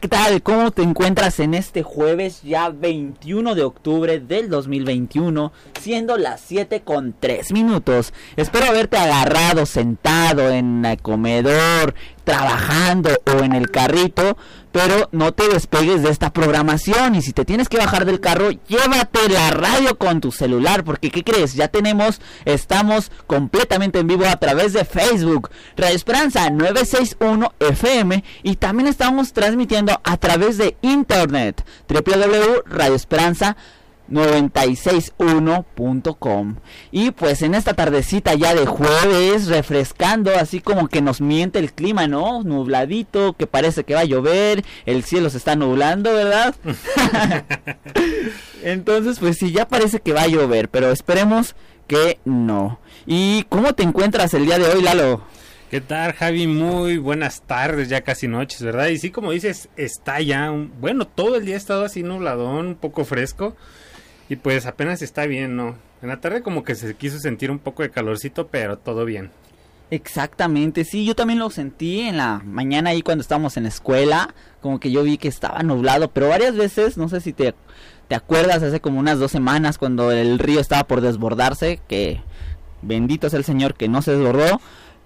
¿qué tal? ¿Cómo te encuentras en este jueves ya 21 de octubre del 2021, siendo las 7 con 3 minutos? Espero haberte agarrado sentado en el comedor, trabajando o en el carrito, pero no te despegues de esta programación y si te tienes que bajar del carro, llévate la radio con tu celular, porque ¿qué crees? Ya tenemos, estamos completamente en vivo a través de Facebook, Radio Esperanza 961 FM y también estamos transmitiendo a través de internet www.radioesperanza 961.com. Y pues en esta tardecita ya de jueves, refrescando, así como que nos miente el clima, ¿no? Nubladito, que parece que va a llover, el cielo se está nublando, ¿verdad? Entonces, pues sí, ya parece que va a llover, pero esperemos que no. ¿Y cómo te encuentras el día de hoy, Lalo? ¿Qué tal, Javi? Muy buenas tardes, ya casi noches, ¿verdad? Y sí, como dices, está ya, un... bueno, todo el día ha estado así nubladón, un poco fresco. Y pues apenas está bien, ¿no? En la tarde como que se quiso sentir un poco de calorcito, pero todo bien. Exactamente, sí, yo también lo sentí en la mañana ahí cuando estábamos en la escuela, como que yo vi que estaba nublado, pero varias veces, no sé si te, te acuerdas, hace como unas dos semanas cuando el río estaba por desbordarse, que bendito es el Señor que no se desbordó,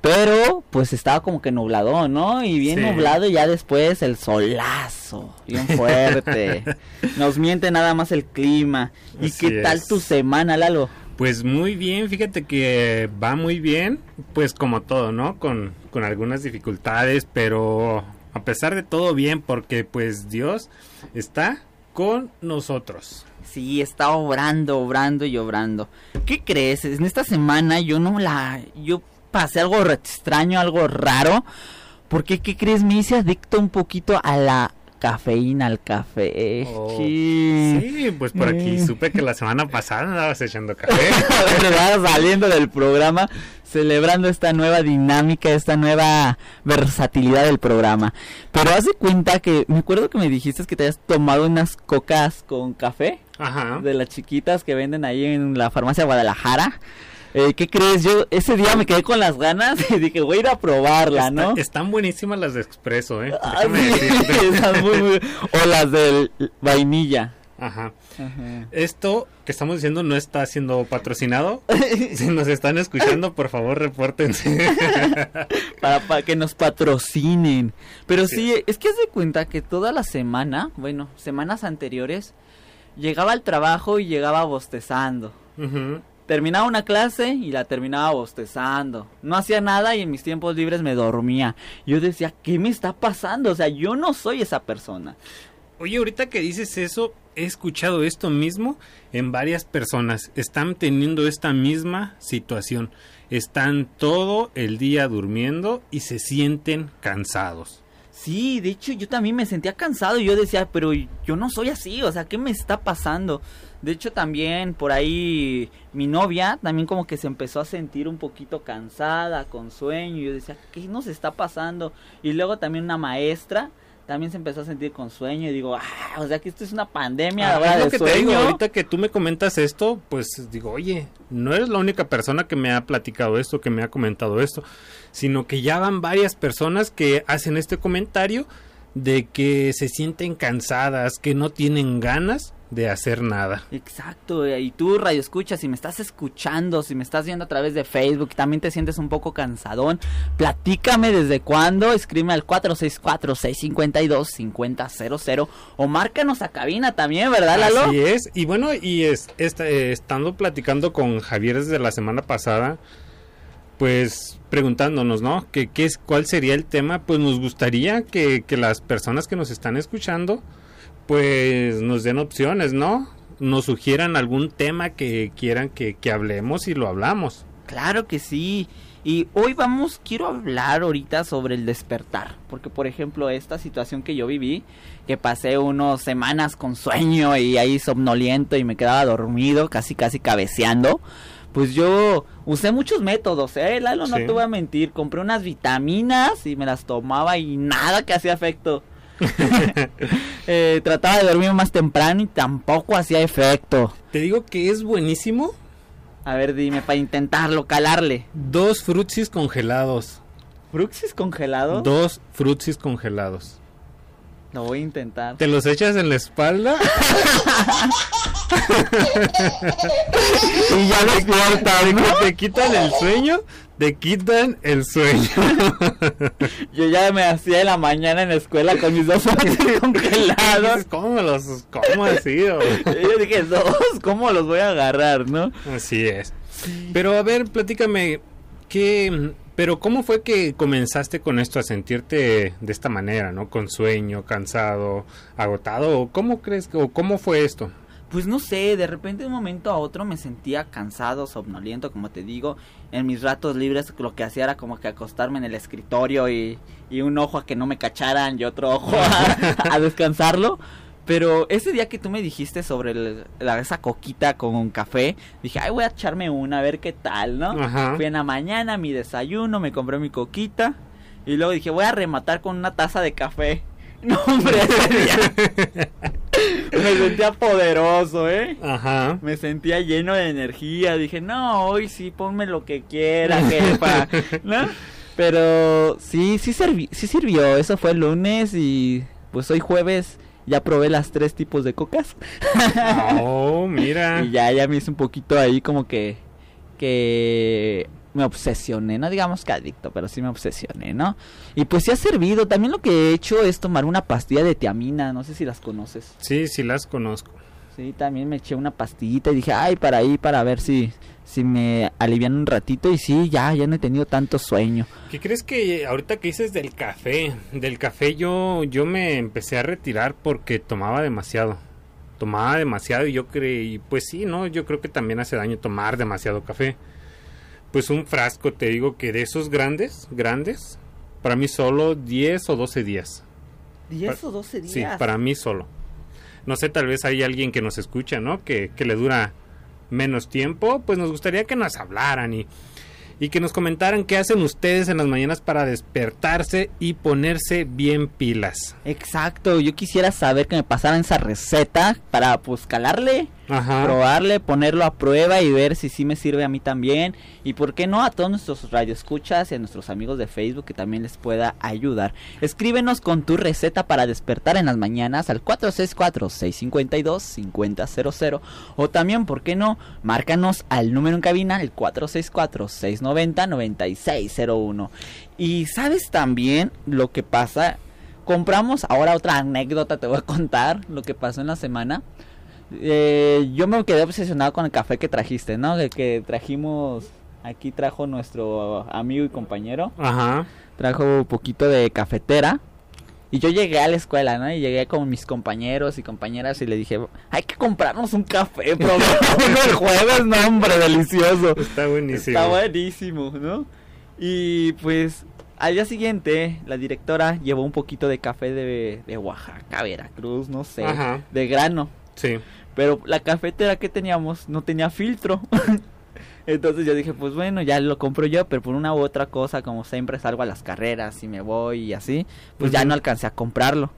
pero pues estaba como que nublado, ¿no? Y bien nublado y ya después el solazo, bien fuerte. Nos miente nada más el clima. ¿Y qué tal tu semana, Lalo? Pues muy bien, fíjate que va muy bien, pues como todo, ¿no? Con, con algunas dificultades, pero a pesar de todo bien, porque pues Dios está con nosotros. Sí, está obrando, obrando y obrando. ¿Qué crees? En esta semana yo no la... Yo pasé algo extraño, algo raro. Porque, ¿qué crees? Me hice adicto un poquito a la cafeína, al café. Oh, sí. pues por aquí mm. supe que la semana pasada andabas echando café. Saliendo del programa, celebrando esta nueva dinámica, esta nueva versatilidad del programa. Pero haz de cuenta que, me acuerdo que me dijiste que te habías tomado unas cocas con café. Ajá. De las chiquitas que venden ahí en la farmacia Guadalajara. Eh, ¿Qué crees? Yo ese día me quedé con las ganas y dije, voy a ir a probarla, ¿no? Están buenísimas las de expreso, ¿eh? Ah, o las del vainilla. Ajá. Esto que estamos diciendo no está siendo patrocinado. si nos están escuchando, por favor, repórtense. para, que nos patrocinen. Pero sí. es que has de cuenta que toda la semana, bueno, semanas anteriores, llegaba al trabajo y llegaba bostezando. Ajá terminaba una clase y la terminaba bostezando. No hacía nada y en mis tiempos libres me dormía. Yo decía, ¿qué me está pasando? O sea, yo no soy esa persona. Oye, ahorita que dices eso, he escuchado esto mismo en varias personas. Están teniendo esta misma situación. Están todo el día durmiendo y se sienten cansados. Sí, de hecho yo también me sentía cansado y yo decía, pero yo no soy así, o sea, ¿qué me está pasando? De hecho también por ahí mi novia también como que se empezó a sentir un poquito cansada, con sueño, y yo decía, ¿qué nos está pasando? Y luego también una maestra también se empezó a sentir con sueño y digo, ah, o sea que esto es una pandemia ah, de sueño. ahorita que tú me comentas esto, pues digo, oye, no eres la única persona que me ha platicado esto, que me ha comentado esto, sino que ya van varias personas que hacen este comentario de que se sienten cansadas, que no tienen ganas de hacer nada. Exacto, y tú radio escuchas, si me estás escuchando, si me estás viendo a través de Facebook, también te sientes un poco cansadón, platícame desde cuándo, escribe al 464-652-5000 o márcanos a cabina también, ¿verdad Lalo? Así es, y bueno, y es, eh, estando platicando con Javier desde la semana pasada, pues preguntándonos, ¿no? ¿Qué, qué es, ¿Cuál sería el tema? Pues nos gustaría que, que las personas que nos están escuchando, pues nos den opciones, ¿no? Nos sugieran algún tema que quieran que, hablemos y lo hablamos. Claro que sí. Y hoy vamos, quiero hablar ahorita sobre el despertar. Porque, por ejemplo, esta situación que yo viví, que pasé unas semanas con sueño y ahí somnoliento y me quedaba dormido, casi casi cabeceando. Pues yo usé muchos métodos, ¿eh? Lalo, no te voy a mentir. Compré unas vitaminas y me las tomaba y nada que hacía efecto. Eh, trataba de dormir más temprano y tampoco hacía efecto. Te digo que es buenísimo. A ver, dime, para intentarlo, calarle. Dos frutsis congelados. ¿Frutsis congelados? Dos frutsis congelados. Lo voy a intentar. ¿Te los echas en la espalda? y ya despiertas, ¿De ¿no? te quitan el sueño? Te quitan el sueño. Yo ya me hacía en la mañana en la escuela con mis dos ojos congelados. ¿Cómo los cómo así? yo dije, dos, ¿cómo los voy a agarrar, no? Así es. Pero a ver, platícame, ¿qué, pero cómo fue que comenzaste con esto a sentirte de esta manera, ¿no? Con sueño, cansado, agotado, o cómo crees o cómo fue esto? Pues no sé, de repente de un momento a otro me sentía cansado, somnoliento, como te digo. En mis ratos libres lo que hacía era como que acostarme en el escritorio y, y un ojo a que no me cacharan y otro ojo a, a descansarlo. Pero ese día que tú me dijiste sobre el- la, esa coquita con café, dije, ay, voy a echarme una, a ver qué tal, ¿no? Ajá. Fui en la mañana, mi desayuno, me compré mi coquita. Y luego dije, voy a rematar con una taza de café. No, hombre, ese día me sentía poderoso, ¿eh? Ajá. Me sentía lleno de energía. Dije, no, hoy sí, ponme lo que quiera, jefa. ¿No? Pero sí, sí sirvió. Eso fue el lunes y pues hoy jueves ya probé las tres tipos de cocas. Oh, mira. Y ya, ya me hice un poquito ahí como que... Que me obsesioné, no digamos que adicto, pero sí me obsesioné, ¿no? Y pues sí ha servido. También lo que he hecho es tomar una pastilla de tiamina, no sé si las conoces. Sí, sí las conozco. Sí, también me eché una pastillita y dije, ay, para ahí, para ver si, si me alivian un ratito. Y sí, ya, ya no he tenido tanto sueño. ¿Qué crees que ahorita que dices del café? Del café yo, yo me empecé a retirar porque tomaba demasiado. Tomaba demasiado y yo creí, pues sí, ¿no? Yo creo que también hace daño tomar demasiado café. Pues un frasco, te digo que de esos grandes, grandes, para mí solo 10 o 12 días. ¿10 o 12 días? Sí, para mí solo. No sé, tal vez hay alguien que nos escucha, ¿no? Que, que le dura menos tiempo. Pues nos gustaría que nos hablaran y, y que nos comentaran qué hacen ustedes en las mañanas para despertarse y ponerse bien pilas. Exacto, yo quisiera saber que me pasaran esa receta para pues calarle, Probarle, ponerlo a prueba y ver si sí me sirve a mí también. Y por qué no a todos nuestros radioescuchas y a nuestros amigos de Facebook que también les pueda ayudar. Escríbenos con tu receta para despertar en las mañanas al 464-652-5000 o también, ¿por qué no? Márcanos al número en cabina, el 464-690-9601. Y sabes también lo que pasa compramos ahora otra anécdota te voy a contar lo que pasó en la semana Eh, yo me quedé obsesionado con el café que trajiste no de que trajimos aquí trajo nuestro amigo y compañero Ajá. trajo un poquito de cafetera y yo llegué a la escuela, ¿no? Y llegué con mis compañeros y compañeras y le dije, hay que comprarnos un café, probemos el jueves, no, hombre, delicioso. Está buenísimo. Está buenísimo, ¿no? Y pues al día siguiente la directora llevó un poquito de café de, de Oaxaca, Veracruz, no sé, Ajá. de grano. Sí. Pero la cafetera que teníamos no tenía filtro. Entonces yo dije, pues bueno, ya lo compro yo, pero por una u otra cosa, como siempre salgo a las carreras y me voy y así, pues ya no alcancé a comprarlo.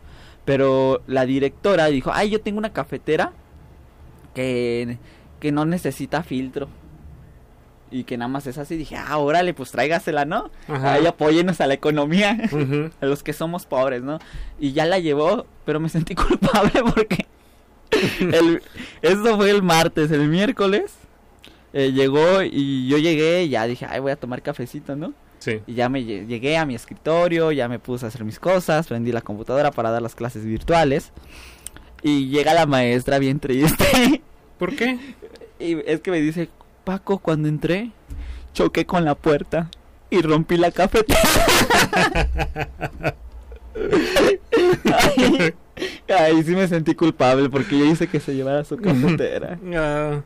Pero la directora dijo, ay, yo tengo una cafetera que, que no necesita filtro. Y que nada más es así. Dije, ah, órale, pues tráigasela, ¿no? Ajá. Ahí apóyenos a la economía. A los que somos pobres, ¿no? Y ya la llevó, pero me sentí culpable porque el, eso fue el martes, el miércoles eh, llegó y yo llegué y ya dije, ay, voy a tomar cafecito, ¿no? Sí. Y ya me lle- llegué a mi escritorio, ya me puse a hacer mis cosas, prendí la computadora para dar las clases virtuales y llega la maestra bien triste ¿Por qué? y es que me dice, Paco, cuando entré, choqué con la puerta y rompí la cafetera. Ay, ay, sí me sentí culpable porque yo hice que se llevara su cafetera. Ah,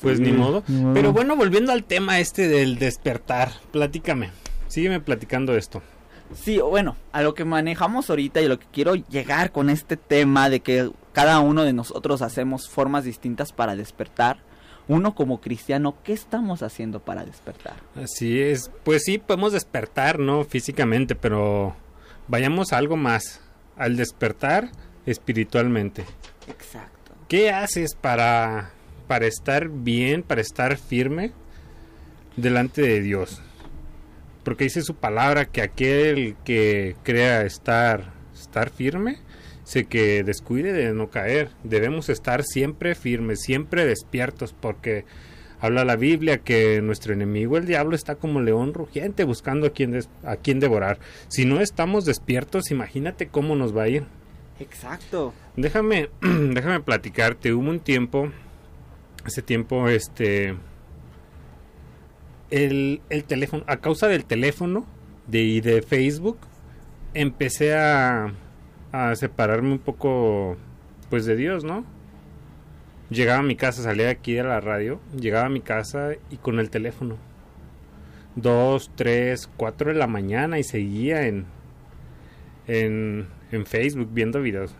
pues Sí, ni modo. ni modo. Pero bueno, volviendo al tema este del despertar, platícame. Sígueme platicando esto. Sí, bueno, a lo que manejamos ahorita y a lo que quiero llegar con este tema de que cada uno de nosotros hacemos formas distintas para despertar. Uno como cristiano, ¿qué estamos haciendo para despertar? Así es. Pues sí, podemos despertar, ¿no? Físicamente, pero vayamos a algo más. Al despertar espiritualmente. Exacto. ¿Qué haces para, para estar bien, para estar firme delante de Dios? Porque dice su palabra que aquel que crea estar, estar firme, se que descuide de no caer. Debemos estar siempre firmes, siempre despiertos, porque habla la Biblia que nuestro enemigo, el diablo, está como león rugiente buscando a quien, a quien devorar. Si no estamos despiertos, imagínate cómo nos va a ir. Exacto. Déjame, déjame platicarte. Hubo un tiempo, hace tiempo, este, el, el teléfono, a causa del teléfono de, y de Facebook, empecé a, a separarme un poco, pues, de Dios, ¿no? Llegaba a mi casa, salía de aquí de la radio, llegaba a mi casa y con el teléfono. Dos, tres, cuatro de la mañana y seguía en, en, en Facebook viendo videos.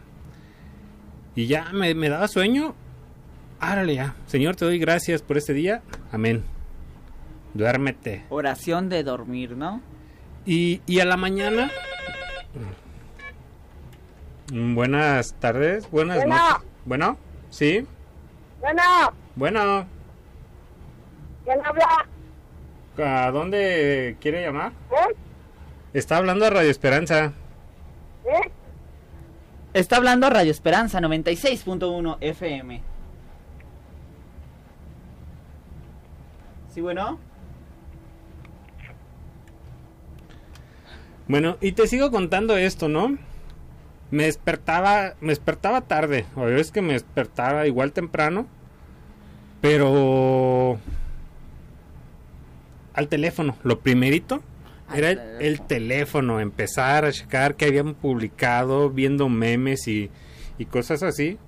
Y ya me, me daba sueño. Árale ya. Señor, te doy gracias por este día. Amén. Duérmete. Oración de dormir, ¿no? Y, y a la mañana. Buenas tardes. Buenas Bueno. noches. Bueno, sí. Bueno, Bueno, ¿quién habla? ¿a dónde quiere llamar? ¿Eh? Está hablando a Radio Esperanza. ¿Eh? Está hablando Radio Esperanza 96.1 FM. Sí, bueno. Bueno, y te sigo contando esto, ¿no? Me despertaba, me despertaba tarde, o es que me despertaba igual temprano, pero al teléfono, lo primerito era el, teléfono. el teléfono, empezar a checar que habían publicado, viendo memes y, y cosas así.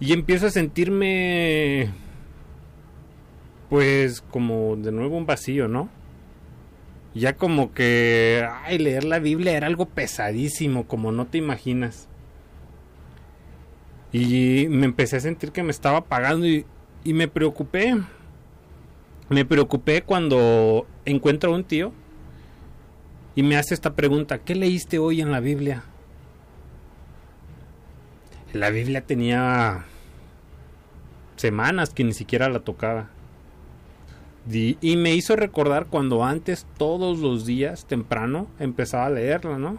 Y empiezo a sentirme, pues, como de nuevo un vacío, ¿no? Ya como que, ay, leer la Biblia era algo pesadísimo, como no te imaginas. Y me empecé a sentir que me estaba apagando y, y me preocupé. Me preocupé cuando encuentro a un tío y me hace esta pregunta, ¿qué leíste hoy en la Biblia? La Biblia tenía semanas que ni siquiera la tocaba. Y me hizo recordar cuando antes, todos los días, temprano, empezaba a leerla, ¿no?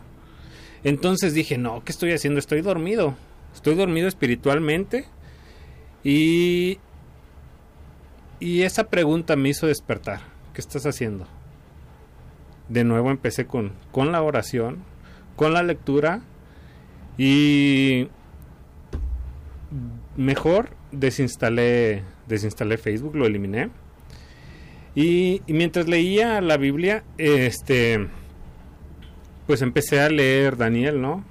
Entonces dije, no, ¿qué estoy haciendo? Estoy dormido. Estoy dormido espiritualmente. Y... Y esa pregunta me hizo despertar. ¿Qué estás haciendo? De nuevo empecé con, con la oración, con la lectura. Y... Mejor desinstalé, desinstalé Facebook, lo eliminé. Y, mientras leía la Biblia, este, pues empecé a leer Daniel, ¿no?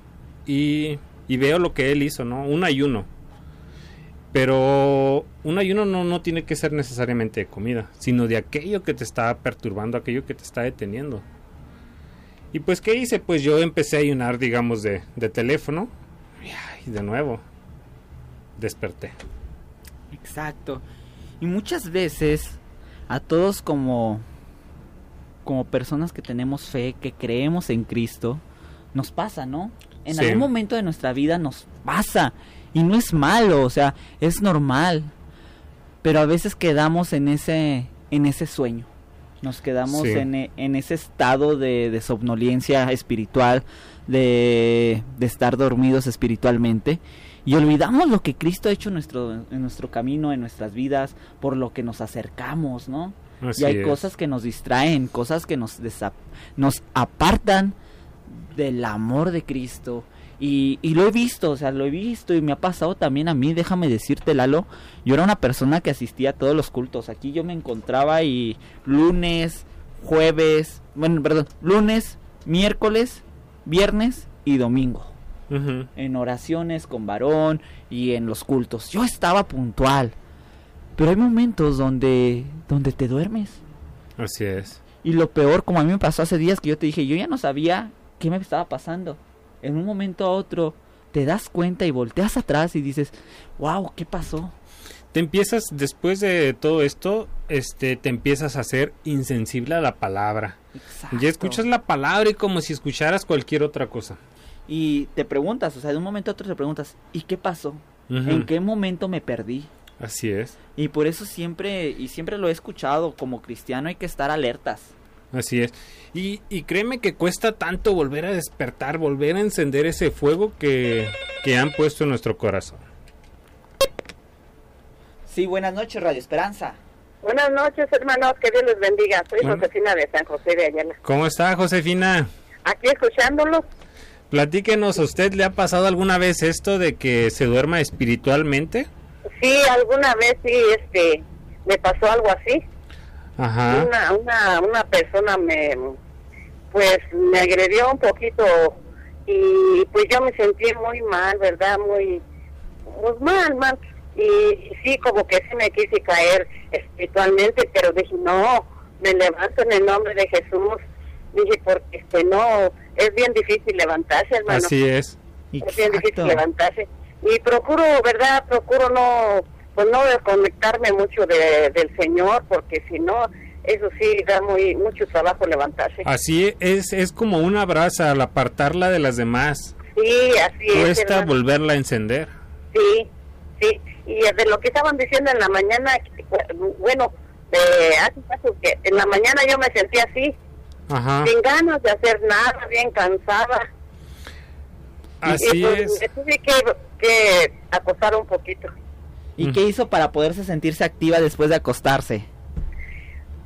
Y, y veo lo que él hizo, ¿no? Un ayuno. Pero un ayuno no, no tiene que ser necesariamente de comida, sino de aquello que te está perturbando, aquello que te está deteniendo. Y pues, ¿qué hice? Pues yo empecé a ayunar, digamos, de, de teléfono. Y de nuevo, desperté. Exacto. Y muchas veces a todos como como personas que tenemos fe, que creemos en Cristo, nos pasa, ¿no? En Sí. algún momento de nuestra vida nos pasa y no es malo, o sea, es normal. Pero a veces quedamos en ese en ese sueño. Nos quedamos Sí. en, e- en ese estado de, de somnolencia espiritual, de, de estar dormidos espiritualmente. Y olvidamos lo que Cristo ha hecho en nuestro, en nuestro camino, en nuestras vidas, por lo que nos acercamos, ¿no? Así y hay es. cosas que nos distraen, cosas que nos, nos apartan del amor de Cristo. Y, y lo he visto, o sea, lo he visto y me ha pasado también a mí, déjame decirte, Lalo, yo era una persona que asistía a todos los cultos. Aquí yo me encontraba y lunes, jueves, bueno, perdón, lunes, miércoles, viernes y domingo En oraciones con varón y en los cultos. Yo estaba puntual. Pero hay momentos donde donde te duermes. Así es. Y lo peor, como a mí me pasó hace días que yo te dije, yo ya no sabía qué me estaba pasando. En un momento a otro te das cuenta y volteas atrás y dices, "Wow, ¿qué pasó?" Te empiezas, después de todo esto, este, te empiezas a ser insensible a la palabra. Exacto. Ya escuchas la palabra y como si escucharas cualquier otra cosa. Y te preguntas, o sea, de un momento a otro te preguntas, "¿Y qué pasó? ¿En qué momento me perdí?" Así es. Y por eso siempre y siempre lo he escuchado como cristiano hay que estar alertas. Así es. Y, y créeme que cuesta tanto volver a despertar, volver a encender ese fuego que, que han puesto en nuestro corazón. Sí, buenas noches, Radio Esperanza. Buenas noches, hermanos. Que Dios les bendiga. Soy Bueno. Josefina de San José de Ayala. ¿Cómo está, Josefina? Aquí escuchándolos. Platíquenos, ¿a usted le ha pasado alguna vez esto de que se duerma espiritualmente? Sí, alguna vez sí, este, me pasó algo así. Ajá. Una, una, una persona me, pues, me agredió un poquito y pues yo me sentí muy mal, ¿verdad? Muy, pues mal, mal. Y sí, como que sí me quise caer espiritualmente, pero dije, no, me levanto en el nombre de Jesús. Dije, porque este, no, es bien difícil levantarse, hermano. Así es. es bien difícil levantarse. Y procuro, ¿verdad? Procuro no, pues no desconectarme mucho de, del Señor, porque si no, eso sí da muy mucho trabajo levantarse. Así es, es como una brasa al apartarla de las demás. Sí, así es. Cuesta volverla a encender. Sí, sí. Y de lo que estaban diciendo en la mañana, bueno, de hace caso que en la mañana yo me sentí así, Ajá. sin ganas de hacer nada, bien cansada. Así y pues, es. me tuve que, que acostar un poquito. ¿Y qué hizo para poderse sentirse activa después de acostarse?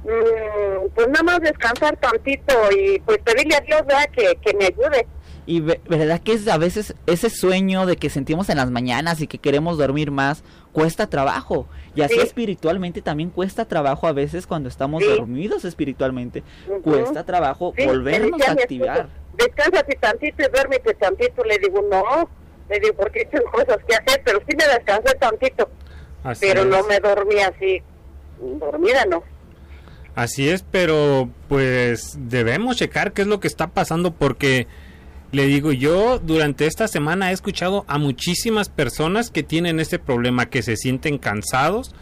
Mm, pues nada más descansar tantito y pues pedirle a Dios ¿verdad? Que, que me ayude. Y ve- verdad que es a veces ese sueño de que sentimos en las mañanas y que queremos dormir más cuesta trabajo. Y así Sí. espiritualmente también cuesta trabajo a veces cuando estamos Sí. dormidos espiritualmente. Cuesta trabajo Sí, volvernos a activar. Descánsate tantito y duérmete tantito. Le digo, no. Le digo, porque tengo cosas que hacer, pero sí me descansé tantito. Así pero es. no me dormí así. Dormida no. Así es, pero pues debemos checar qué es lo que está pasando porque le digo yo durante esta semana he escuchado a muchísimas personas que tienen este problema, que se sienten cansados,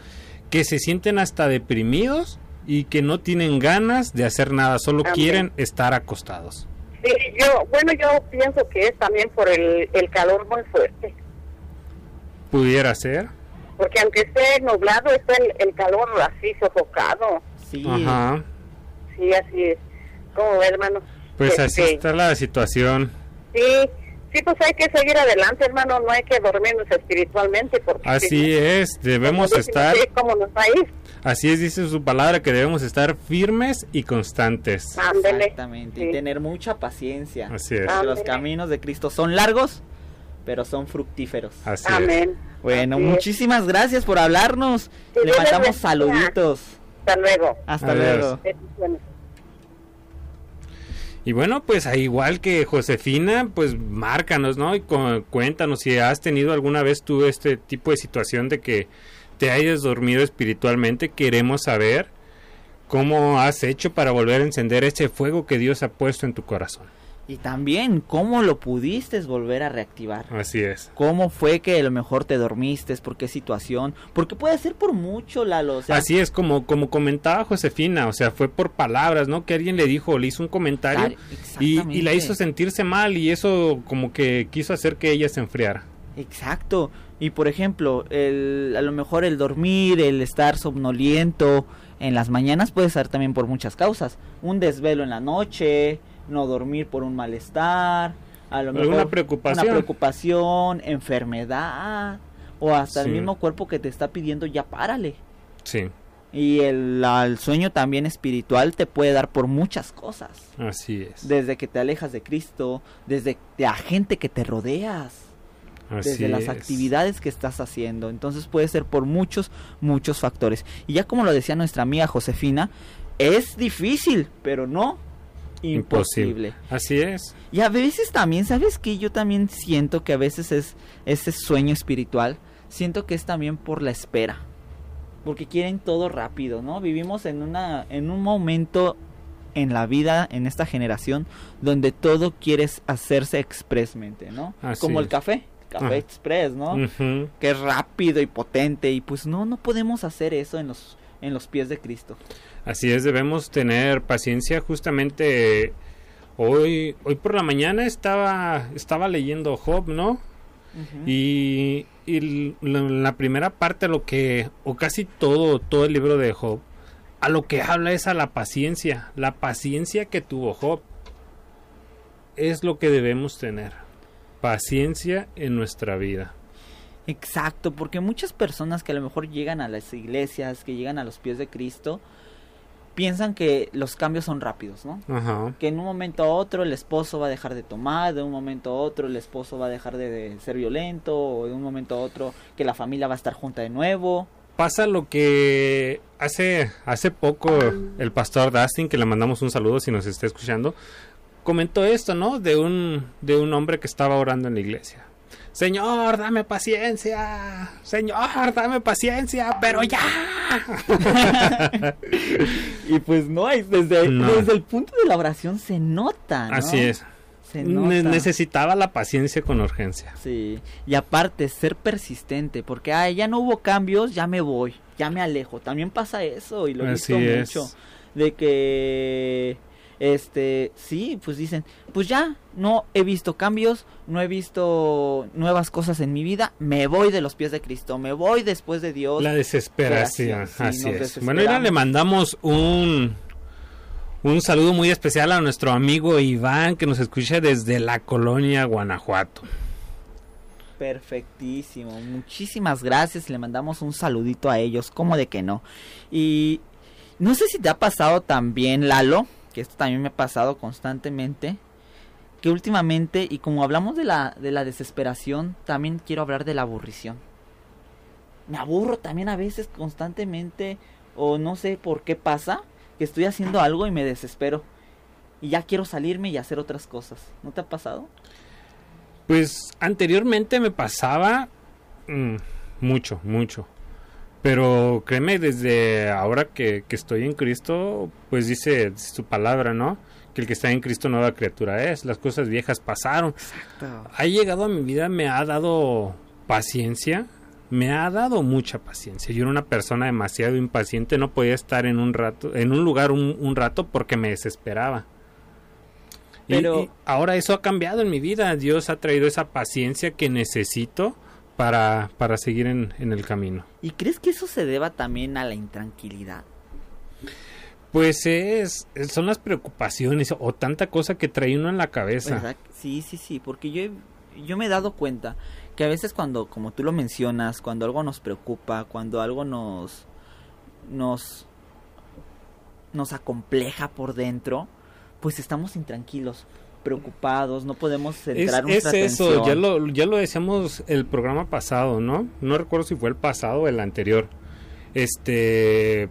que se sienten hasta deprimidos y que no tienen ganas de hacer nada, solo quieren estar acostados. Sí, yo, bueno, yo pienso que es también por el, el calor muy fuerte. Pudiera ser. Porque aunque esté nublado, está el, el calor así sofocado. Sí. Ajá. Sí, así es. ¿Cómo ve, hermano? Pues así Este, está la situación. Sí, sí, pues hay que seguir adelante, hermano. No hay que dormirnos espiritualmente. Porque Así es, debemos estar, no sé ¿Cómo nos va a ir? así es, dice su palabra, que debemos estar firmes y constantes. Ándele. Exactamente. Sí. Y tener mucha paciencia. Así es. Los caminos de Cristo son largos, pero son fructíferos. Así es. Bueno, Así es. muchísimas gracias por hablarnos. Le mandamos saluditos. Hasta luego. Hasta Adiós. luego. Y bueno, pues al igual que Josefina, pues márcanos, ¿no? Y cu- cuéntanos si has tenido alguna vez tú este tipo de situación de que te hayas dormido espiritualmente. Queremos saber cómo has hecho para volver a encender ese fuego que Dios ha puesto en tu corazón. Y también, ¿cómo lo pudiste volver a reactivar? Así es. ¿Cómo fue que a lo mejor te dormiste? ¿Por qué situación? Porque puede ser por mucho, Lalo. O sea, Así es como como comentaba Josefina, o sea, fue por palabras, ¿no? Que alguien le dijo, le hizo un comentario y, y la hizo sentirse mal y eso como que quiso hacer que ella se enfriara. Exacto. Y por ejemplo, el, a lo mejor el dormir, el estar somnoliento en las mañanas puede ser también por muchas causas. Un desvelo en la noche, no dormir por un malestar, a lo Alguna mejor preocupación. una preocupación, enfermedad o hasta Sí. el mismo cuerpo que te está pidiendo ya párale. Sí, Y el, sueño también espiritual te puede dar por muchas cosas. así es. Desde que te alejas de Cristo, desde la gente que te rodeas Así desde las es. actividades que estás haciendo. Entonces puede ser por muchos, muchos factores. Y ya como lo decía nuestra amiga Josefina, es difícil, pero no imposible. Así es. Y a veces también, ¿sabes qué? Yo también siento que a veces es ese sueño espiritual, siento que es también por la espera. Porque quieren todo rápido, ¿no? Vivimos en una en un momento en la vida en esta generación donde todo quiere hacerse expresmente, ¿no? Así Como el café, café Ajá. express, ¿no? Que es rápido y potente y pues no no podemos hacer eso en los en los pies de Cristo. Así es, debemos tener paciencia. Justamente hoy, hoy por la mañana estaba, estaba leyendo Job, ¿no? Y, y l- la, la primera parte, lo que, o casi todo, todo el libro de Job, a lo que habla es a la paciencia, la paciencia que tuvo Job. Es lo que debemos tener, paciencia en nuestra vida. Exacto, porque muchas personas que a lo mejor llegan a las iglesias, que llegan a los pies de Cristo, piensan que los cambios son rápidos, ¿no? Ajá. Que en un momento a otro el esposo va a dejar de tomar, de un momento a otro el esposo va a dejar de, de ser violento, o de un momento a otro que la familia va a estar junta de nuevo. Pasa lo que hace, hace poco el pastor Dustin, que le mandamos un saludo si nos está escuchando, comentó esto, ¿no? De un, de un hombre que estaba orando en la iglesia. Señor, dame paciencia. Señor, dame paciencia, pero ya. y pues no, es desde, No. desde el punto de la oración se nota, ¿no? Así es. Se Ne- nota. necesitaba la paciencia con urgencia. Sí, y aparte ser persistente, porque ay, ya no hubo cambios, ya me voy, ya me alejo. También pasa eso y lo he visto mucho de que este, sí, pues dicen, pues ya no he visto cambios, no he visto nuevas cosas en mi vida, me voy de los pies de Cristo, me voy después de Dios. La desesperación, Desesperación, sí, así es. Bueno, ahora le mandamos un un saludo muy especial a nuestro amigo Iván que nos escucha desde la colonia Guanajuato. Perfectísimo, muchísimas gracias, le mandamos un saludito a ellos, como de que no. Y no sé si te ha pasado también, Lalo, que esto también me ha pasado constantemente, que últimamente, y como hablamos de la, de la desesperación, también quiero hablar de la aburrición. Me aburro también a veces constantemente, o no sé por qué pasa, que estoy haciendo algo y me desespero. Y ya quiero salirme y hacer otras cosas. ¿No te ha pasado? Pues anteriormente me pasaba mm, mucho, mucho. Pero créeme, desde ahora que, que estoy en Cristo, pues dice su palabra, ¿no? Que el que está en Cristo nueva criatura es. Las cosas viejas pasaron. ha llegado a mi vida, me ha dado paciencia, me ha dado mucha paciencia. Yo era una persona demasiado impaciente, no podía estar en un rato, en un lugar un, un rato porque me desesperaba. Y- Pero- y ahora eso ha cambiado en mi vida. Dios ha traído esa paciencia que necesito para, para seguir en, en el camino. ¿Y crees que eso se deba también a la intranquilidad? Pues es, son las preocupaciones o tanta cosa que trae uno en la cabeza. ¿Verdad? Sí, sí, sí, porque yo, yo me he dado cuenta que a veces cuando, como tú lo mencionas, cuando algo nos preocupa, cuando algo nos, nos, nos acompleja por dentro, pues estamos intranquilos, preocupados, no podemos Es, centrar es nuestra eso, atención. ya lo, ya lo decíamos el programa pasado, ¿no? No recuerdo si fue el pasado o el anterior. Este,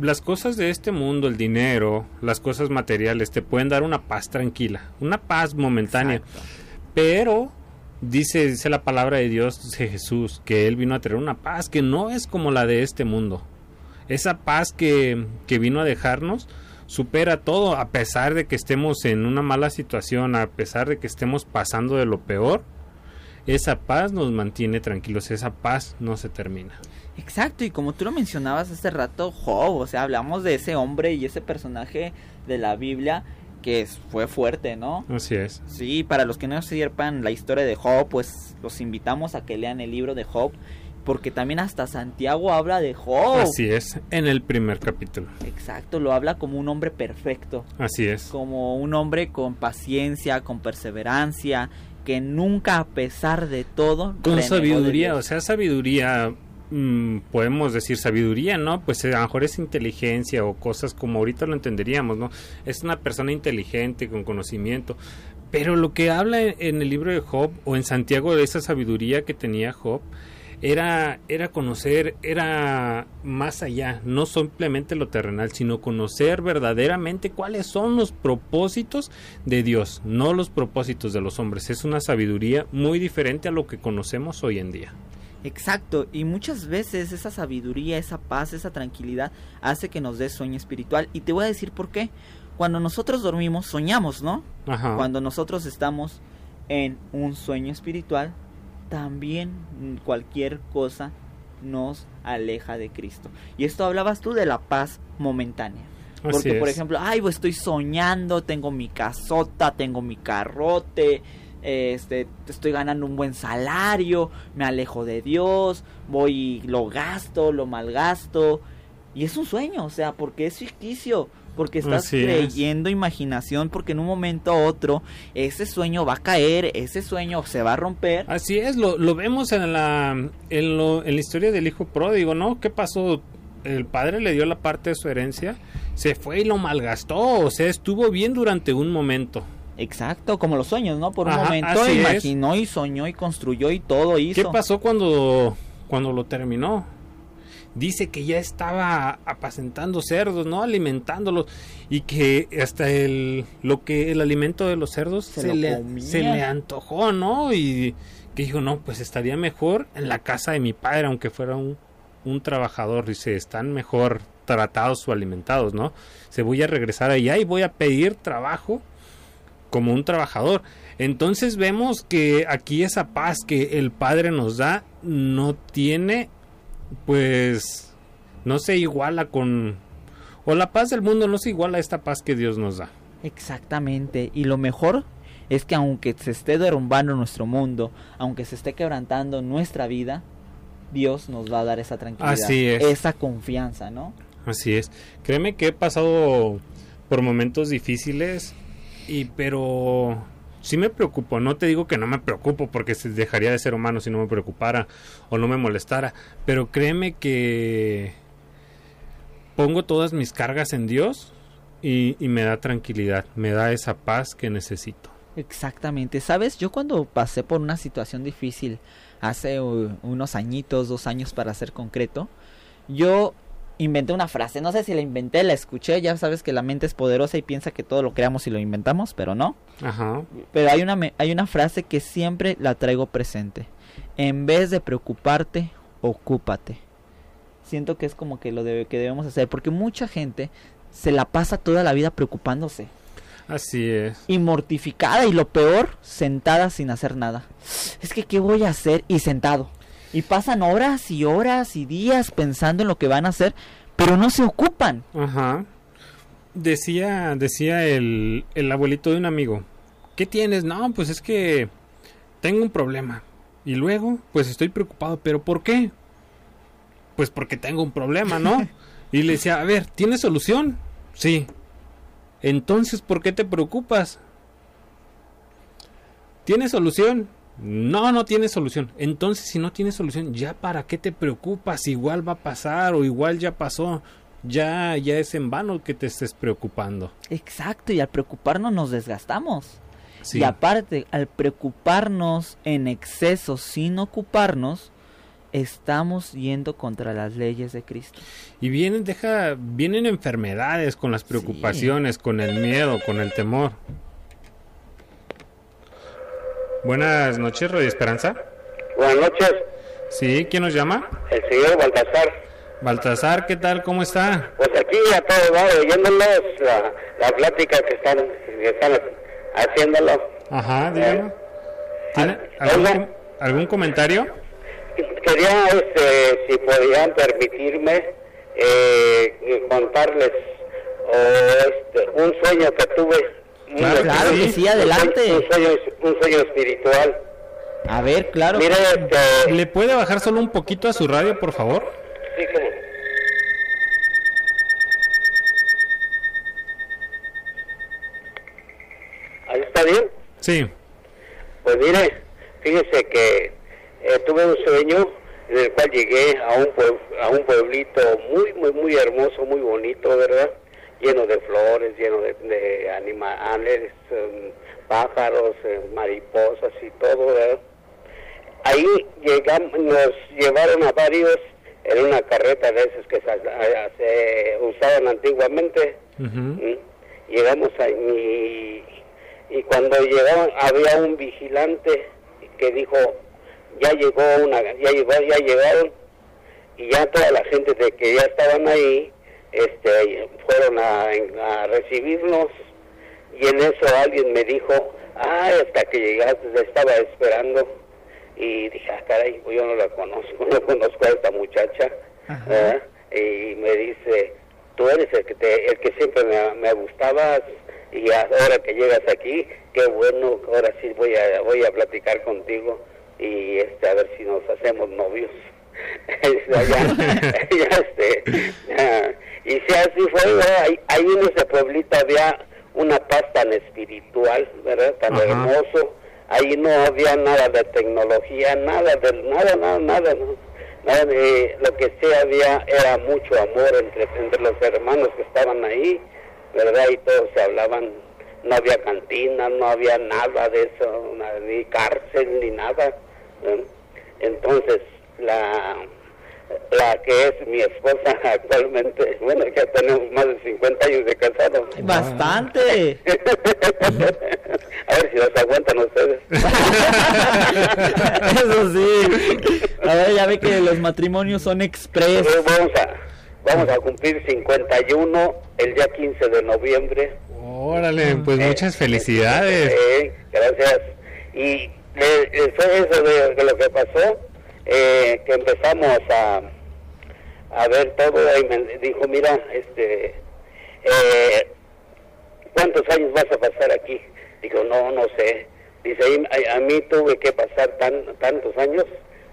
las cosas de este mundo, el dinero, las cosas materiales, te pueden dar una paz tranquila, una paz momentánea. Exacto. Pero dice, dice la palabra de Dios, dice Jesús, que Él vino a traer una paz que no es como la de este mundo. Esa paz que, que vino a dejarnos supera todo, a pesar de que estemos en una mala situación, a pesar de que estemos pasando de lo peor. Esa paz nos mantiene tranquilos, esa paz no se termina. Exacto, y como tú lo mencionabas hace rato, Job, o sea, hablamos de ese hombre y ese personaje de la Biblia que fue fuerte, ¿no? Así es. Sí, para los que no sepan la historia de Job, pues los invitamos a que lean el libro de Job, porque también hasta Santiago habla de Job. Así es, en el primer capítulo. Exacto, lo habla como un hombre perfecto, Así es. como un hombre con paciencia, con perseverancia, que nunca a pesar de todo Con sabiduría, o sea, sabiduría, mm, podemos decir sabiduría, ¿no? Pues eh, a lo mejor es inteligencia o cosas como ahorita lo entenderíamos, ¿no? Es una persona inteligente, con conocimiento. Pero lo que habla en, en el libro de Job o en Santiago de esa sabiduría que tenía Job, era, era conocer, era más allá, no simplemente lo terrenal, sino conocer verdaderamente cuáles son los propósitos de Dios, no los propósitos de los hombres. Es una sabiduría muy diferente a lo que conocemos hoy en día. Exacto, y muchas veces esa sabiduría, esa paz, esa tranquilidad hace que nos dé sueño espiritual. Y te voy a decir por qué. Cuando nosotros dormimos, soñamos, ¿no? Ajá. Cuando nosotros estamos en un sueño espiritual, también cualquier cosa nos aleja de Cristo. Y esto hablabas tú de la paz momentánea. Así Porque, por ejemplo, ay, pues estoy soñando, tengo mi casota, tengo mi carrote, este, estoy ganando un buen salario, me alejo de Dios, voy, y lo gasto, lo malgasto. Y es un sueño, o sea, porque es ficticio, porque estás Así es. creyendo imaginación, porque en un momento u otro ese sueño va a caer, ese sueño se va a romper. Así es, lo, lo vemos en la, en, lo- en la historia del hijo pródigo, ¿no? ¿Qué pasó? El padre le dio la parte de su herencia, se fue y lo malgastó, o sea, estuvo bien durante un momento. Exacto, como los sueños, ¿no? Por un Ajá, momento es. imaginó y soñó y construyó y todo ¿Qué hizo. pasó cuando, cuando lo terminó? Dice que ya estaba apacentando cerdos, ¿no? Alimentándolos. Y que hasta el, lo que, el alimento de los cerdos Se le, se le antojó, ¿no? Y que dijo, no, pues estaría mejor en la casa de mi padre, aunque fuera un, un trabajador. Dice, están mejor tratados o alimentados, ¿no? Se voy a regresar allá y voy a pedir trabajo como un trabajador. Entonces vemos que aquí esa paz que el Padre nos da no tiene, pues, no se iguala con, o la paz del mundo no se iguala a esta paz que Dios nos da. Exactamente. Y lo mejor es que aunque se esté derrumbando nuestro mundo, aunque se esté quebrantando nuestra vida, Dios nos va a dar esa tranquilidad, Así es. esa confianza, ¿no? Así es. Créeme que he pasado por momentos difíciles y pero sí me preocupo. No te digo que no me preocupo porque dejaría de ser humano si no me preocupara o no me molestara, pero créeme que pongo todas mis cargas en Dios y, y me da tranquilidad, me da esa paz que necesito. Exactamente. Sabes, yo cuando pasé por una situación difícil hace unos añitos, dos años para ser concreto, yo inventé una frase. No sé si la inventé, la escuché. Ya sabes que la mente es poderosa y piensa que todo lo creamos y lo inventamos, pero no. Ajá. Pero hay una, hay una frase que siempre la traigo presente. En vez de preocuparte, ocúpate. Siento que es como que lo debe- que debemos hacer. Porque mucha gente se la pasa toda la vida preocupándose. Así es. Y mortificada. Y lo peor, sentada sin hacer nada. Es que, ¿qué voy a hacer? Y sentado. Y pasan horas y horas y días pensando en lo que van a hacer. Pero no se ocupan. Ajá. Decía, decía el, el abuelito de un amigo. ¿Qué tienes? No, pues es que tengo un problema. Y luego, pues estoy preocupado. ¿Pero por qué? Pues porque tengo un problema, ¿no? y le decía, a ver, ¿tienes solución? Sí. Entonces, ¿por qué te preocupas? ¿Tienes solución? No, no tiene solución. Entonces, si no tiene solución, ya para qué te preocupas? Igual va a pasar o igual ya pasó. Ya, ya es en vano que te estés preocupando. Exacto. Y al preocuparnos nos desgastamos. Sí. Y aparte, al preocuparnos en exceso sin ocuparnos, estamos yendo contra las leyes de Cristo. Y vienen, deja, vienen enfermedades con las preocupaciones, con el miedo, con el temor. Buenas noches, Radio Esperanza. Buenas noches, Sí, ¿quién nos llama? el señor Baltasar. Baltasar, ¿qué tal? ¿Cómo está? Pues aquí a todo lado, oyéndolos, la, la plática que están, que están haciéndolo. Ajá, dígame. ¿Tiene Ah, algún, comentario? Quería, este, si podían permitirme, eh, contarles o, este, un sueño que tuve. Claro que Claro que sí. adelante. Un sueño, un sueño espiritual. A ver, claro. Mire, este, ¿Le puede bajar solo un poquito a su radio, por favor? sí, como- ¿Ahí está bien? Sí. Pues mire, fíjese que eh, tuve un sueño en el cual llegué a un pue- a un pueblito muy muy muy hermoso, muy bonito, ¿verdad? Lleno de flores, lleno de, de animales, em, pájaros, eh, mariposas y todo. Ahí llegamos, nos llevaron a varios en una carreta de esas que se, usaban antiguamente. Mm. Llegamos ahí y, y cuando llegamos había un vigilante que dijo ya llegó una ya llegó ya llegaron y ya toda la gente de que ya estaban ahí este fueron a, a recibirnos y en eso alguien me dijo ah hasta que llegaste te estaba esperando y dije ah caray pues yo no la conozco no conozco a esta muchacha. ¿verdad? y me dice tú eres el que te, el que siempre me, me gustabas y ahora que llegas aquí qué bueno ahora sí voy a voy a platicar contigo y este a ver si nos hacemos novios este, y si así fue, ahí, ahí, en ese pueblito había una paz tan espiritual, ¿verdad? Tan hermoso. Ahí no había nada de tecnología, nada de nada, nada, nada. nada lo que sí había era mucho amor entre, entre los hermanos que estaban ahí, ¿verdad? Y todos se hablaban, no había cantina, no había nada de eso, ni cárcel, ni nada. Entonces, la la que es mi esposa actualmente, bueno, ya tenemos más de 50 años de casado. Bastante. A ver si los aguantan ustedes. Eso sí. A ver, ya ve que los matrimonios son express. vamos a vamos a cumplir 51 el día 15 de noviembre. Órale, pues eh, muchas felicidades. Eh, gracias. Y eh, fue eso de lo que pasó eh, que empezamos a, a ver todo y me dijo, mira, este, eh, ¿cuántos años vas a pasar aquí? Digo, no, no sé. Dice, a, a mí tuve que pasar tan, tantos años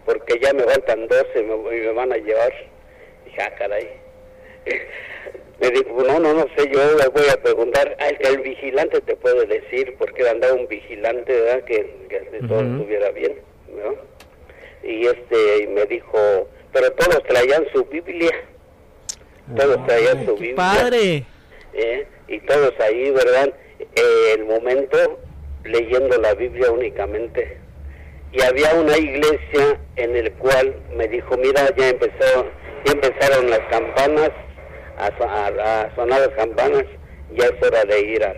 porque ya me faltan 12 y me, van a llevar. Dije, ah, caray. me dijo, no, no, no sé, yo le voy a preguntar, al que el vigilante te puede decir, porque andaba un vigilante, ¿verdad? Que, que todo estuviera bien, ¿no? Y este me dijo, pero todos traían su Biblia, todos traían su Biblia. Padre. ¿eh? Y todos ahí, ¿verdad? Eh, el momento leyendo la Biblia únicamente. Y había una iglesia en el cual me dijo, mira, ya empezó, ya empezaron las campanas, a, a sonar las campanas, ya es hora de ir a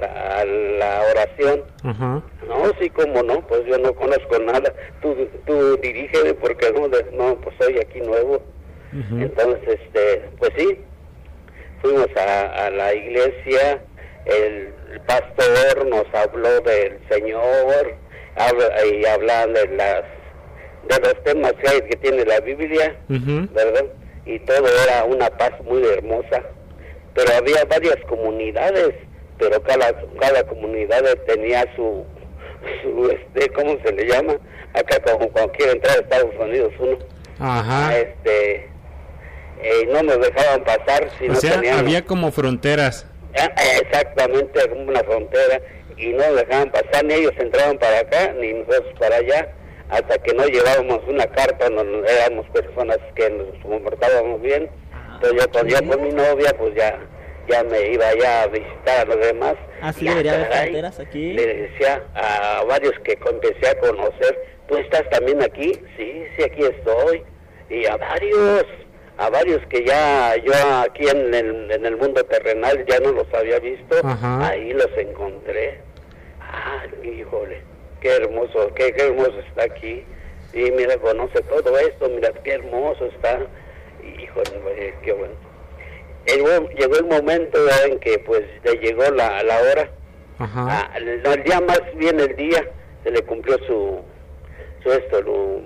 la, oración. No, sí, como no, pues yo no conozco nada. Tú, tú dirígeme porque no, no, pues soy aquí nuevo. Entonces, este, pues sí, fuimos a, la iglesia, el, pastor nos habló del Señor y hablan de las de los temas que, tiene la Biblia, ¿verdad? Y todo era una paz muy hermosa pero había varias comunidades, pero cada, cada comunidad tenía su, su este, ¿cómo se le llama? Acá como cuando quiere entrar a Estados Unidos uno. Ajá. Este, eh, no nos dejaban pasar si o no sea, había como fronteras. Ah, exactamente, como una frontera, y no nos dejaban pasar, ni ellos entraban para acá, ni nosotros para allá, hasta que no llevábamos una carta, no éramos personas que nos comportábamos bien, entonces yo con, con mi novia, pues ya ya me iba ya a visitar a los demás. Así ah, debería haber fronteras aquí. Le decía a varios que empecé a conocer, ¿tú estás también aquí? Sí, sí, aquí estoy. Y a varios, a varios que ya yo aquí en el, en el mundo terrenal ya no los había visto, ahí los encontré. Ah, híjole, qué hermoso, qué, qué hermoso está aquí. Y mira, conoce todo esto, mira qué hermoso está híjole, qué bueno. Llegó, el momento en que pues le llegó la, la hora. Ah, el, día más bien el día se le cumplió su, su esto, lo,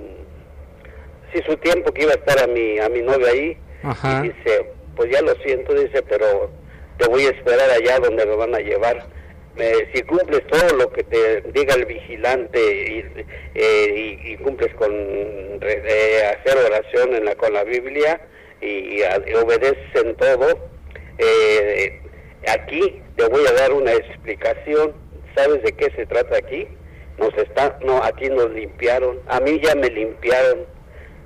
sí, su tiempo que iba a estar a mi, a mi novia ahí. Y dice, pues ya lo siento, dice, pero te voy a esperar allá donde me van a llevar. Si cumples todo lo que te diga el vigilante y, eh, y, cumples con eh, hacer oración en la, con la Biblia, y, obedecen todo. Eh, aquí te voy a dar una explicación. ¿Sabes de qué se trata aquí? Nos está, no, aquí nos limpiaron. A mí ya me limpiaron.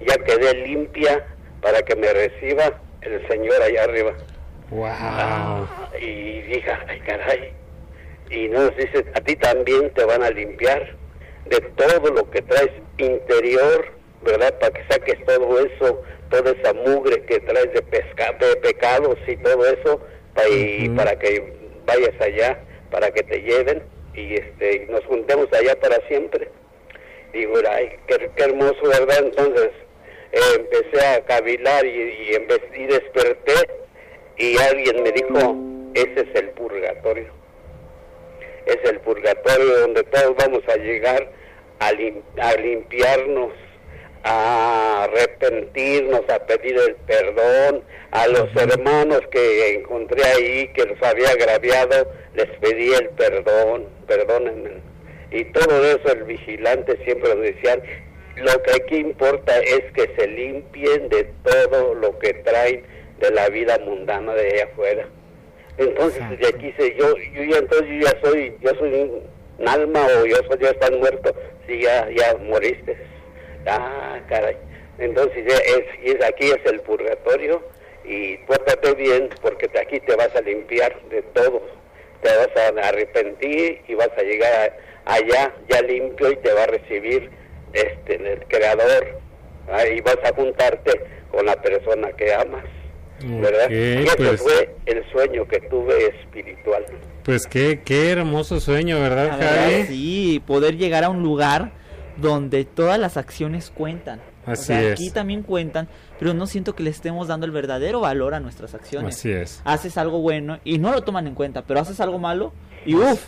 Ya quedé limpia para que me reciba el Señor allá arriba. Wow. y dije, ay caray. Y nos dice, a ti también te van a limpiar de todo lo que traes interior, ¿verdad? Para que saques todo eso toda esa mugre que traes de, pesca, de pecados y todo eso, y para que vayas allá, para que te lleven y este nos juntemos allá para siempre. Digo, ay, qué, hermoso, ¿verdad? Entonces eh, empecé a cavilar y, y, y desperté y alguien me dijo, ese es el purgatorio. Es el purgatorio donde todos vamos a llegar a, a limpiarnos a arrepentirnos, a pedir el perdón, a los hermanos que encontré ahí que los había agraviado, les pedí el perdón, perdónenme. Y todo eso el vigilante siempre nos decía, lo que aquí importa es que se limpien de todo lo que traen de la vida mundana de allá afuera. Entonces, de aquí se, yo, yo ya entonces yo ya soy, yo soy un alma o yo soy, ya estás muerto, si ya, ya moriste. Ah, caray. Entonces ya es, es, aquí es el purgatorio y pórtate bien porque de aquí te vas a limpiar de todo. Te vas a arrepentir y vas a llegar allá ya limpio y te va a recibir este el creador. Y vas a juntarte con la persona que amas. ¿Verdad? y ese pues- fue el sueño que tuve espiritual. Pues qué, qué hermoso sueño, ¿verdad, Javi? sí, poder llegar a un lugar donde todas las acciones cuentan. Así o sea, es. aquí también cuentan, pero no siento que le estemos dando el verdadero valor a nuestras acciones. Así es. Haces algo bueno y no lo toman en cuenta, pero haces algo malo y uff,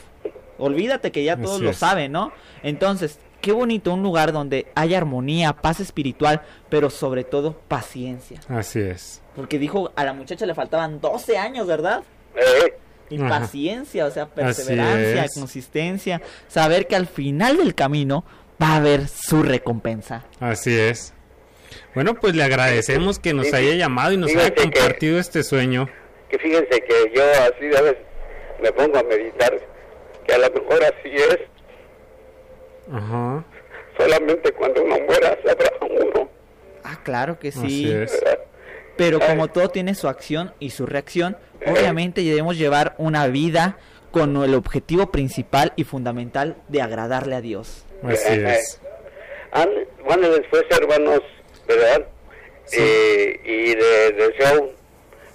olvídate que ya todos Así lo es. saben, ¿no? Entonces, qué bonito un lugar donde haya armonía, paz espiritual, pero sobre todo paciencia. Así es. Porque dijo, a la muchacha le faltaban 12 años, ¿verdad? Eh, Y Ajá. paciencia, o sea, perseverancia, consistencia, saber que al final del camino va a haber su recompensa. Así es. Bueno, pues le agradecemos que nos Sí, haya llamado y nos haya que- compartido este sueño. que fíjense que yo así a veces me pongo a meditar, que a lo mejor así es, Ajá. solamente cuando uno muera sabrá uno. Ah, claro que Así sí. Pero como todo tiene su acción y su reacción, obviamente debemos llevar una vida con el objetivo principal y fundamental de agradarle a Dios. Así es. An- Bueno, después, hermanos, ¿verdad? Eh, y de, deseo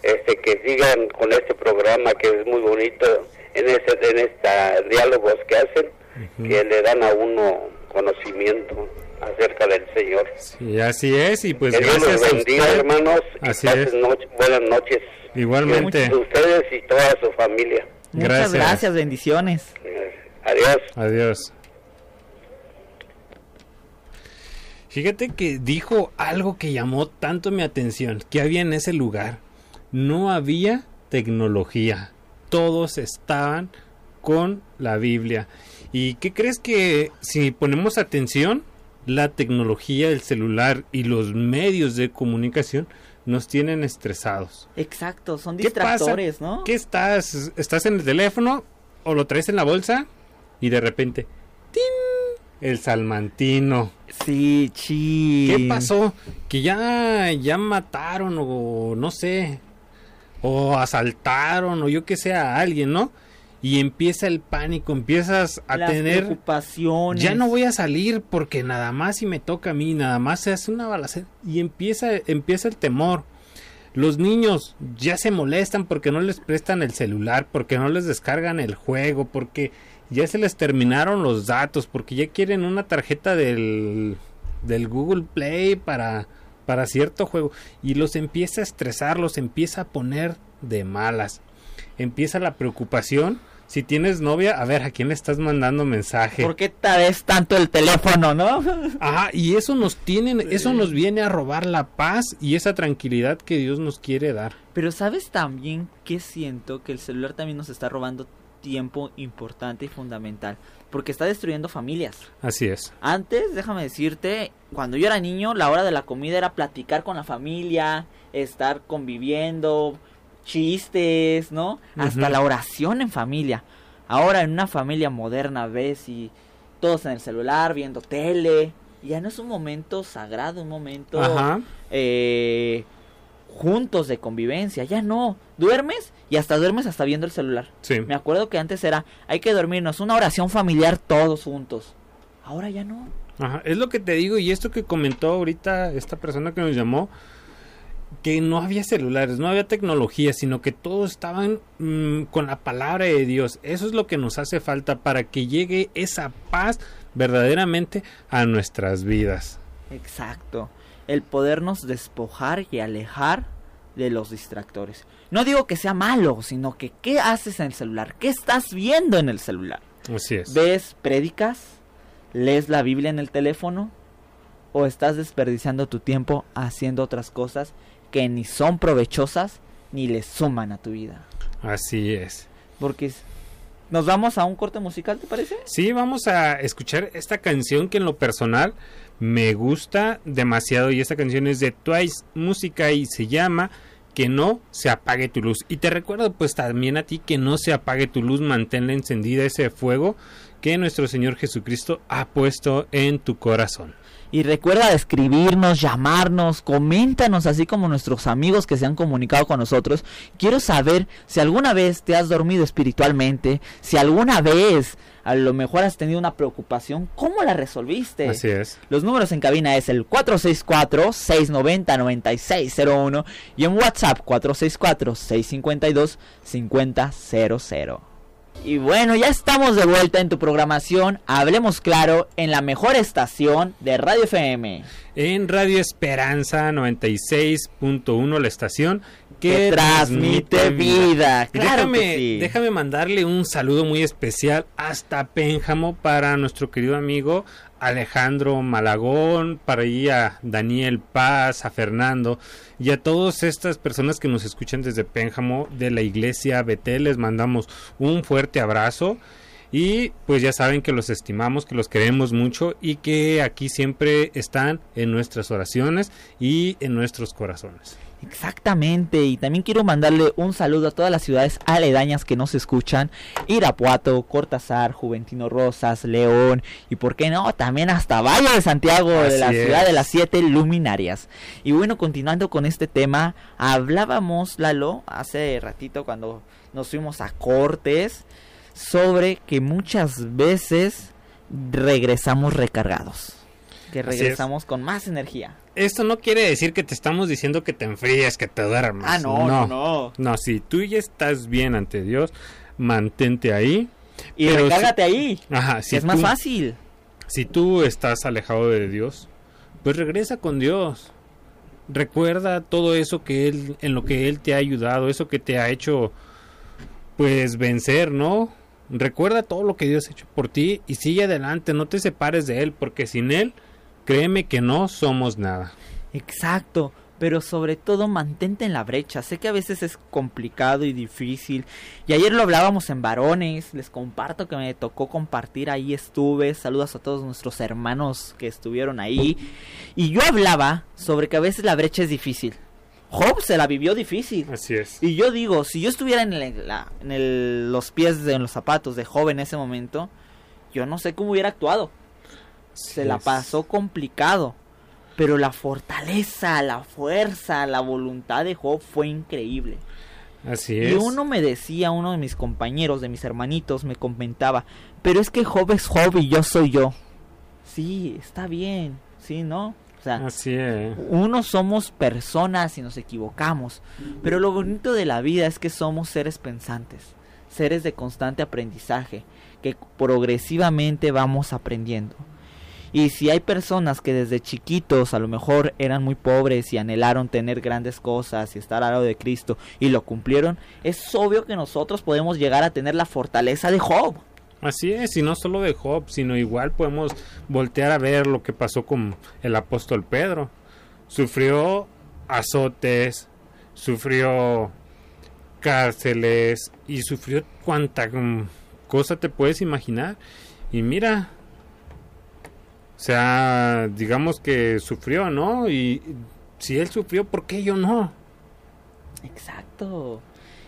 este, que sigan con este programa que es muy bonito en este en esta diálogos que hacen, que le dan a uno conocimiento acerca del Señor. Sí, así es. Y pues los gracias a bendiga, usted. hermanos. y Así es. noche- buenas noches. Igualmente. Ustedes y toda su familia. Muchas Gracias. gracias, bendiciones. Eh, Adiós. Adiós. Fíjate que dijo algo que llamó tanto mi atención, que había en ese lugar. No había tecnología. Todos estaban con la Biblia. ¿Y qué crees que si ponemos atención, la tecnología, el celular y los medios de comunicación nos tienen estresados? Exacto, son ¿Qué pasa? distractores, ¿no? ¿Qué estás? ¿Estás en el teléfono o lo traes en la bolsa? Y de repente, ¡tin! El salmantino. Sí, chi. ¿Qué pasó? Que ya, ya mataron o no sé. O asaltaron o yo que sé a alguien, ¿no? Y empieza el pánico, empiezas a Las tener... preocupaciones. Ya no voy a salir porque nada más si me toca a mí, nada más se hace una balacera y empieza, empieza el temor. Los niños ya se molestan porque no les prestan el celular, porque no les descargan el juego, porque ya se les terminaron los datos, porque ya quieren una tarjeta del, del Google Play para, para cierto juego y los empieza a estresar, los empieza a poner de malas. Empieza la preocupación. Si tienes novia, a ver, ¿a quién le estás mandando mensaje? ¿Por qué tal vez tanto el teléfono, no? Ajá, y eso nos tiene, eso nos viene a robar la paz y esa tranquilidad que Dios nos quiere dar. Pero sabes también que siento que el celular también nos está robando tiempo importante y fundamental, porque está destruyendo familias. Así es. Antes, déjame decirte, cuando yo era niño, la hora de la comida era platicar con la familia, estar conviviendo, chistes, ¿no? Hasta la oración en familia. Ahora en una familia moderna ves y todos en el celular viendo tele. Ya no es un momento sagrado, un momento Ajá. eh, juntos de convivencia. Ya no. Duermes y hasta duermes hasta viendo el celular. Sí. Me acuerdo que antes era, hay que dormirnos, una oración familiar todos juntos. Ahora ya no. Ajá. Es lo que te digo y esto que comentó ahorita esta persona que nos llamó, que no había celulares, no había tecnología, sino que todos estaban mm, con la palabra de Dios. Eso es lo que nos hace falta para que llegue esa paz verdaderamente a nuestras vidas. Exacto. El podernos despojar y alejar de los distractores. No digo que sea malo, sino que ¿qué haces en el celular? ¿Qué estás viendo en el celular? Así es. ¿Ves prédicas? ¿Lees la Biblia en el teléfono? ¿O estás desperdiciando tu tiempo haciendo otras cosas que ni son provechosas ni le suman a tu vida? Así es. Porque Nos vamos a un corte musical, ¿te parece? Sí, vamos a escuchar esta canción que en lo personal me gusta demasiado y esta canción es de Twice Música y se llama que no se apague tu luz. Y te recuerdo pues también a ti que no se apague tu luz, manténla encendida ese fuego que nuestro Señor Jesucristo ha puesto en tu corazón. Y recuerda escribirnos, llamarnos, coméntanos, así como nuestros amigos que se han comunicado con nosotros. Quiero saber si alguna vez te has dormido espiritualmente, si alguna vez a lo mejor has tenido una preocupación, ¿cómo la resolviste? Así es. Los números en cabina es el 464-690-9601 y en WhatsApp 464-652-5000. Y bueno, ya estamos de vuelta en tu programación. Hablemos claro en la mejor estación de Radio FM. En Radio Esperanza 96.1 la estación que, transmite vida. Claro déjame, que sí. déjame mandarle un saludo muy especial hasta Pénjamo para nuestro querido amigo Alejandro Malagón, para ahí a Daniel Paz, a Fernando y a todas estas personas que nos escuchan desde Pénjamo de la iglesia Betel. Les mandamos un fuerte abrazo. Y pues ya saben que los estimamos, que los queremos mucho y que aquí siempre están en nuestras oraciones y en nuestros corazones. Exactamente, y también quiero mandarle un saludo a todas las ciudades aledañas que nos escuchan, Irapuato, Cortázar, Juventino Rosas, León y por qué no, también hasta Valle de Santiago, de la es. ciudad de las siete luminarias. Y bueno, continuando con este tema, hablábamos, Lalo, hace ratito cuando nos fuimos a Cortes, sobre que muchas veces regresamos recargados, que regresamos con más energía. Esto no quiere decir que te estamos diciendo que te enfríes, que te duermas. Ah, no, no, no. No, si tú ya estás bien ante Dios, mantente ahí. Y recárgate ahí. Ajá, si es más tú- fácil. Si tú estás alejado de Dios, pues regresa con Dios. Recuerda todo eso que él en lo que él te ha ayudado, eso que te ha hecho pues vencer, ¿no? Recuerda todo lo que Dios ha hecho por ti y sigue adelante, no te separes de él porque sin él créeme que no somos nada. Exacto. Pero sobre todo mantente en la brecha. Sé que a veces es complicado y difícil. Y ayer lo hablábamos en varones. Les comparto que me tocó compartir. Ahí estuve. Saludos a todos nuestros hermanos que estuvieron ahí. Y yo hablaba sobre que a veces la brecha es difícil. Job se la vivió difícil. Así es. Y yo digo, si yo estuviera en, el- la- en el- los pies de en los zapatos de Job en ese momento, yo no sé cómo hubiera actuado. Se la pasó complicado. Pero la fortaleza, la fuerza, la voluntad de Job fue increíble. Así Y es. uno me decía, uno de mis compañeros, de mis hermanitos, me comentaba, pero es que Job es Job y yo soy yo. Sí, está bien, sí, ¿no? O sea, Así es. uno somos personas y nos equivocamos, pero lo bonito de la vida es que somos seres pensantes, seres de constante aprendizaje, que progresivamente vamos aprendiendo. Y si hay personas que desde chiquitos a lo mejor eran muy pobres y anhelaron tener grandes cosas y estar al lado de Cristo y lo cumplieron, es obvio que nosotros podemos llegar a tener la fortaleza de Job. Así es, y no solo de Job, sino igual podemos voltear a ver lo que pasó con el apóstol Pedro. Sufrió azotes, sufrió cárceles y sufrió cuanta mm, cosa te puedes imaginar. Y mira, o sea, digamos que sufrió, ¿no? Y si él sufrió, ¿por qué yo no? Exacto.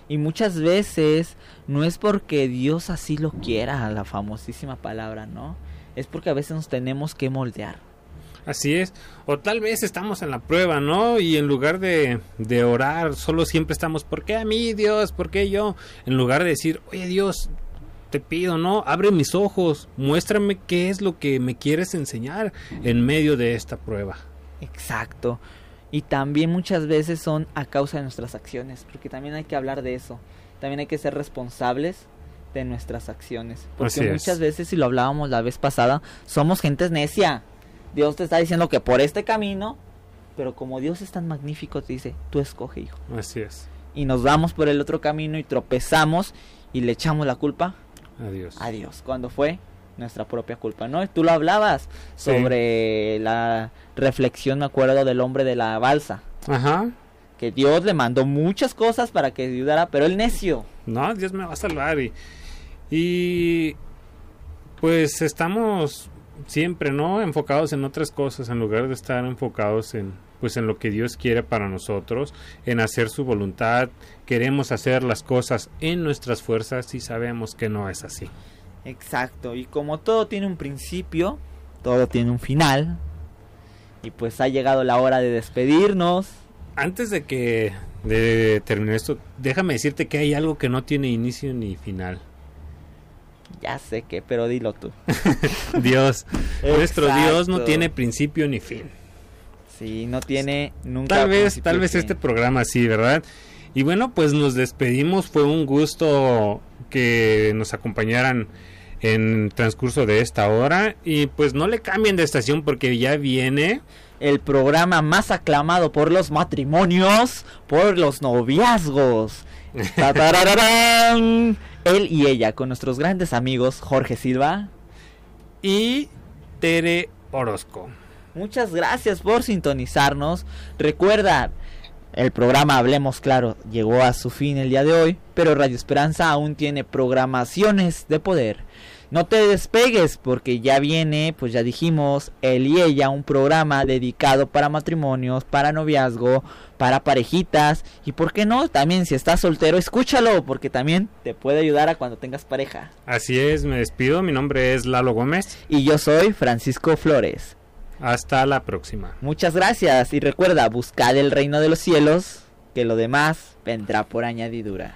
Y muchas veces no es porque Dios así lo quiera, la famosísima palabra, ¿no? Es porque a veces nos tenemos que moldear. Así es. O tal vez estamos en la prueba, ¿no? Y en lugar de, de orar, solo siempre estamos, ¿por qué a mí, Dios? ¿Por qué yo? En lugar de decir, oye Dios, te pido, ¿no? Abre mis ojos, muéstrame qué es lo que me quieres enseñar en medio de esta prueba. Exacto. Y también muchas veces son a causa de nuestras acciones, porque también hay que hablar de eso. También hay que ser responsables de nuestras acciones. Porque Así es. muchas veces, si lo hablábamos la vez pasada, somos gentes necia. Dios te está diciendo que por este camino, pero como Dios es tan magnífico, te dice, tú escoge, hijo. Así es. Y nos vamos por el otro camino y tropezamos y le echamos la culpa Adiós. a Dios, cuando fue nuestra propia culpa, ¿no? Tú lo hablabas Sí. sobre la reflexión, me acuerdo, del hombre de la balsa, Ajá. que Dios le mandó muchas cosas para que ayudara, pero el necio, No, Dios me va a salvar. Y, Y pues estamos siempre, ¿no? Enfocados en otras cosas en lugar de estar enfocados en pues en lo que Dios quiere para nosotros, en hacer su voluntad. Queremos hacer las cosas en nuestras fuerzas y sabemos que no es así. Exacto, y como todo tiene un principio, todo tiene un final. Y pues ha llegado la hora de despedirnos. Antes de que de terminar esto, déjame decirte que hay algo que no tiene inicio ni final. Ya sé que, pero dilo tú. Dios, nuestro Dios no tiene principio ni fin. Sí, no tiene nunca. Tal vez, tal vez fin. este programa sí, ¿verdad? Y bueno, pues nos despedimos. Fue un gusto que nos acompañaran en transcurso de esta hora. Y pues no le cambien de estación porque ya viene. El programa más aclamado por los matrimonios, por los noviazgos. Él y ella, con nuestros grandes amigos Jorge Silva. Y Tere Orozco. Muchas gracias por sintonizarnos. Recuerda, el programa Hablemos Claro llegó a su fin el día de hoy, pero Radio Esperanza aún tiene programaciones de poder. No te despegues porque ya viene, pues ya dijimos, él y ella, un programa dedicado para matrimonios, para noviazgo, para parejitas y por qué no, también si estás soltero, escúchalo porque también te puede ayudar a cuando tengas pareja. Así es, me despido. Mi nombre es Lalo Gómez. Y yo soy Francisco Flores. Hasta la próxima. Muchas gracias y recuerda, buscad el reino de los cielos, que lo demás vendrá por añadidura.